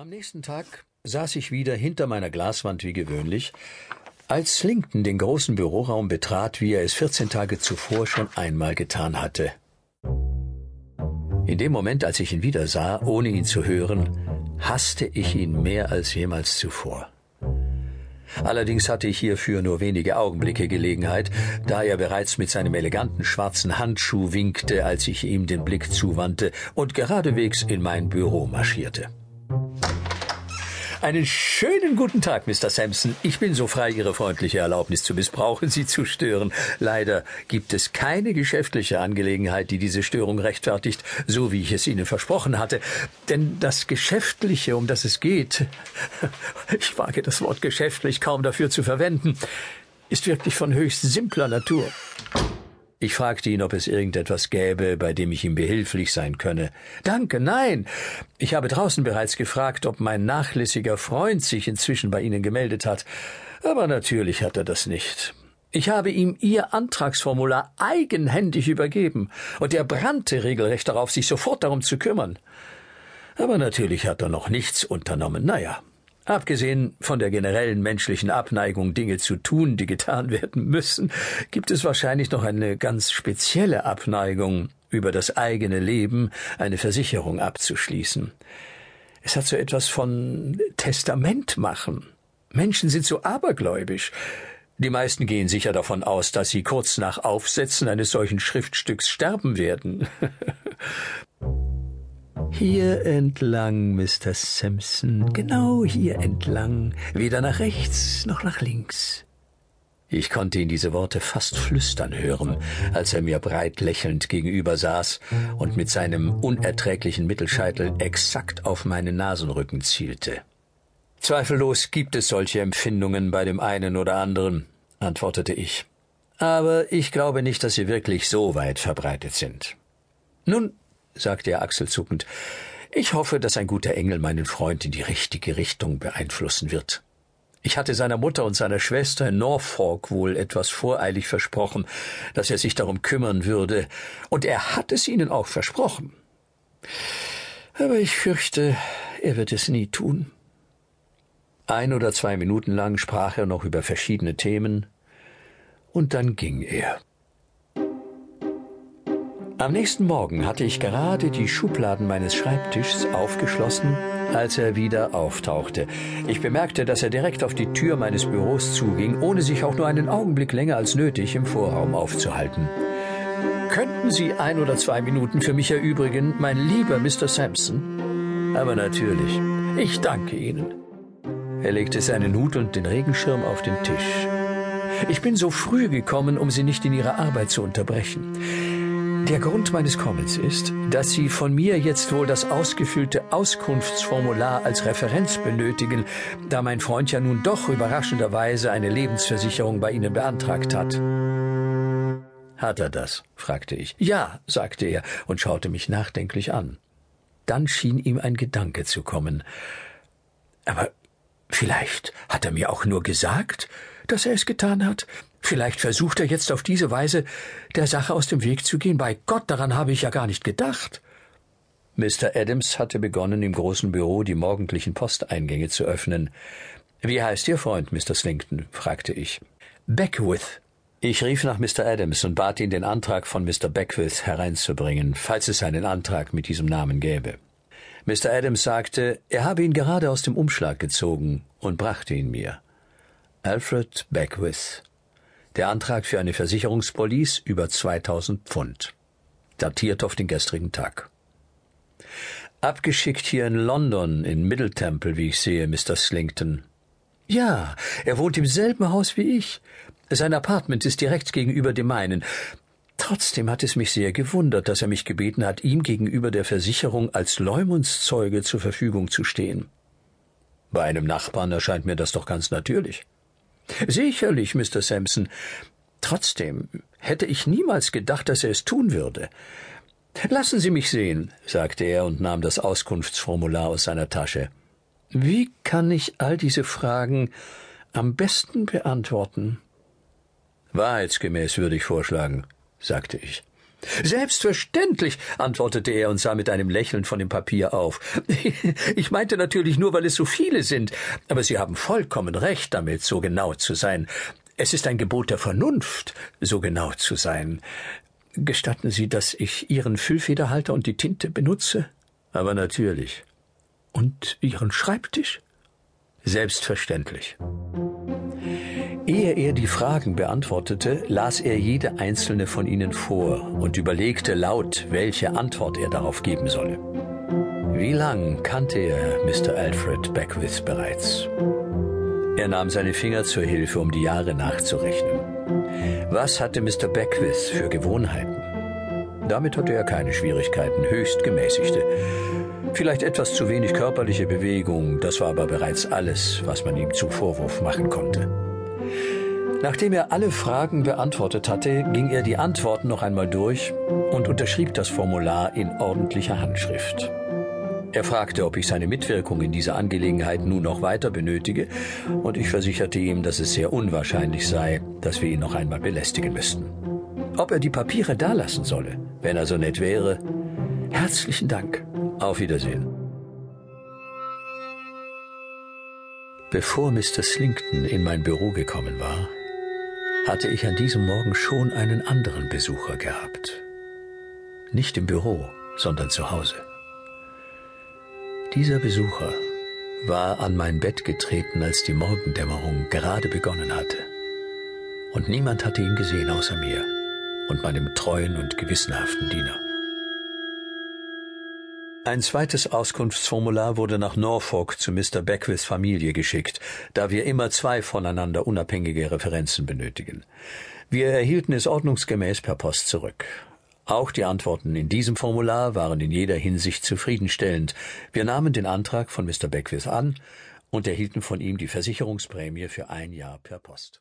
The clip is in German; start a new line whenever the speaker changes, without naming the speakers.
Am nächsten Tag saß ich wieder hinter meiner Glaswand wie gewöhnlich, als Slinkton den großen Büroraum betrat, wie er es 14 Tage zuvor schon einmal getan hatte. In dem Moment, als ich ihn wieder sah, ohne ihn zu hören, hasste ich ihn mehr als jemals zuvor. Allerdings hatte ich hierfür nur wenige Augenblicke Gelegenheit, da er bereits mit seinem eleganten schwarzen Handschuh winkte, als ich ihm den Blick zuwandte und geradewegs in mein Büro marschierte. Einen schönen guten Tag, Mr. Sampson. Ich bin so frei, Ihre freundliche Erlaubnis zu missbrauchen, Sie zu stören. Leider gibt es keine geschäftliche Angelegenheit, die diese Störung rechtfertigt, so wie ich es Ihnen versprochen hatte. Denn das Geschäftliche, um das es geht, ich wage das Wort geschäftlich kaum dafür zu verwenden, ist wirklich von höchst simpler Natur. Ich fragte ihn, ob es irgendetwas gäbe, bei dem ich ihm behilflich sein könne. Danke, nein. Ich habe draußen bereits gefragt, ob mein nachlässiger Freund sich inzwischen bei Ihnen gemeldet hat. Aber natürlich hat er das nicht. Ich habe ihm Ihr Antragsformular eigenhändig übergeben, und er brannte regelrecht darauf, sich sofort darum zu kümmern. Aber natürlich hat er noch nichts unternommen. Naja, Abgesehen von der generellen menschlichen Abneigung, Dinge zu tun, die getan werden müssen, gibt es wahrscheinlich noch eine ganz spezielle Abneigung, über das eigene Leben eine Versicherung abzuschließen. Es hat so etwas von Testament machen. Menschen sind so abergläubisch. Die meisten gehen sicher davon aus, dass sie kurz nach Aufsetzen eines solchen Schriftstücks sterben werden. Hier entlang, Mr. Sampson, genau hier entlang, weder nach rechts noch nach links. Ich konnte ihn diese Worte fast flüstern hören, als er mir breit lächelnd gegenüber saß und mit seinem unerträglichen Mittelscheitel exakt auf meinen Nasenrücken zielte. Zweifellos gibt es solche Empfindungen bei dem einen oder anderen, antwortete ich. Aber ich glaube nicht, dass sie wirklich so weit verbreitet sind. Nun, sagte er achselzuckend. Ich hoffe, dass ein guter Engel meinen Freund in die richtige Richtung beeinflussen wird. Ich hatte seiner Mutter und seiner Schwester in Norfolk wohl etwas voreilig versprochen, dass er sich darum kümmern würde, und er hat es ihnen auch versprochen. Aber ich fürchte, er wird es nie tun. Ein oder zwei Minuten lang sprach er noch über verschiedene Themen, und dann ging er. Am nächsten Morgen hatte ich gerade die Schubladen meines Schreibtischs aufgeschlossen, als er wieder auftauchte. Ich bemerkte, dass er direkt auf die Tür meines Büros zuging, ohne sich auch nur einen Augenblick länger als nötig im Vorraum aufzuhalten. Könnten Sie ein oder zwei Minuten für mich erübrigen, mein lieber Mr. Sampson? Aber natürlich. Ich danke Ihnen. Er legte seinen Hut und den Regenschirm auf den Tisch. Ich bin so früh gekommen, um Sie nicht in Ihrer Arbeit zu unterbrechen. Der Grund meines Kommens ist, dass Sie von mir jetzt wohl das ausgefüllte Auskunftsformular als Referenz benötigen, da mein Freund ja nun doch überraschenderweise eine Lebensversicherung bei Ihnen beantragt hat. Hat er das? fragte ich. Ja, sagte er und schaute mich nachdenklich an. Dann schien ihm ein Gedanke zu kommen. Aber vielleicht hat er mir auch nur gesagt, dass er es getan hat. Vielleicht versucht er jetzt auf diese Weise der Sache aus dem Weg zu gehen. Bei Gott, daran habe ich ja gar nicht gedacht. Mr. Adams hatte begonnen, im großen Büro die morgendlichen Posteingänge zu öffnen. Wie heißt Ihr Freund, Mr. Slington? fragte ich. Beckwith. Ich rief nach Mr. Adams und bat ihn, den Antrag von Mr. Beckwith hereinzubringen, falls es einen Antrag mit diesem Namen gäbe. Mr. Adams sagte, er habe ihn gerade aus dem Umschlag gezogen und brachte ihn mir. Alfred Beckwith. Der Antrag für eine Versicherungspolice über 2000 Pfund. Datiert auf den gestrigen Tag. Abgeschickt hier in London, in Middle Temple, wie ich sehe, Mr. Slington. Ja, er wohnt im selben Haus wie ich. Sein Apartment ist direkt gegenüber dem meinen. Trotzdem hat es mich sehr gewundert, dass er mich gebeten hat, ihm gegenüber der Versicherung als Leumundszeuge zur Verfügung zu stehen. Bei einem Nachbarn erscheint mir das doch ganz natürlich. Sicherlich, Mr. Sampson. Trotzdem hätte ich niemals gedacht, dass er es tun würde. Lassen Sie mich sehen, sagte er und nahm das Auskunftsformular aus seiner Tasche. Wie kann ich all diese Fragen am besten beantworten? Wahrheitsgemäß würde ich vorschlagen, sagte ich. Selbstverständlich, antwortete er und sah mit einem Lächeln von dem Papier auf. Ich meinte natürlich nur, weil es so viele sind, aber Sie haben vollkommen recht damit, so genau zu sein. Es ist ein Gebot der Vernunft, so genau zu sein. Gestatten Sie, dass ich Ihren Füllfederhalter und die Tinte benutze? Aber natürlich. Und Ihren Schreibtisch? Selbstverständlich. Ehe er die Fragen beantwortete, las er jede einzelne von ihnen vor und überlegte laut, welche Antwort er darauf geben solle. Wie lang kannte er Mr. Alfred Beckwith bereits? Er nahm seine Finger zur Hilfe, um die Jahre nachzurechnen. Was hatte Mr. Beckwith für Gewohnheiten? Damit hatte er keine Schwierigkeiten, höchst gemäßigte. Vielleicht etwas zu wenig körperliche Bewegung, das war aber bereits alles, was man ihm zum Vorwurf machen konnte. Nachdem er alle Fragen beantwortet hatte, ging er die Antworten noch einmal durch und unterschrieb das Formular in ordentlicher Handschrift. Er fragte, ob ich seine Mitwirkung in dieser Angelegenheit nun noch weiter benötige, und ich versicherte ihm, dass es sehr unwahrscheinlich sei, dass wir ihn noch einmal belästigen müssten. Ob er die Papiere dalassen solle, wenn er so nett wäre. Herzlichen Dank. Auf Wiedersehen. Bevor Mr. Slinkton in mein Büro gekommen war, hatte ich an diesem Morgen schon einen anderen Besucher gehabt. Nicht im Büro, sondern zu Hause. Dieser Besucher war an mein Bett getreten, als die Morgendämmerung gerade begonnen hatte. Und niemand hatte ihn gesehen außer mir und meinem treuen und gewissenhaften Diener. Ein zweites Auskunftsformular wurde nach Norfolk zu Mr. Beckwiths Familie geschickt, da wir immer zwei voneinander unabhängige Referenzen benötigen. Wir erhielten es ordnungsgemäß per Post zurück. Auch die Antworten in diesem Formular waren in jeder Hinsicht zufriedenstellend. Wir nahmen den Antrag von Mr. Beckwith an und erhielten von ihm die Versicherungsprämie für ein Jahr per Post.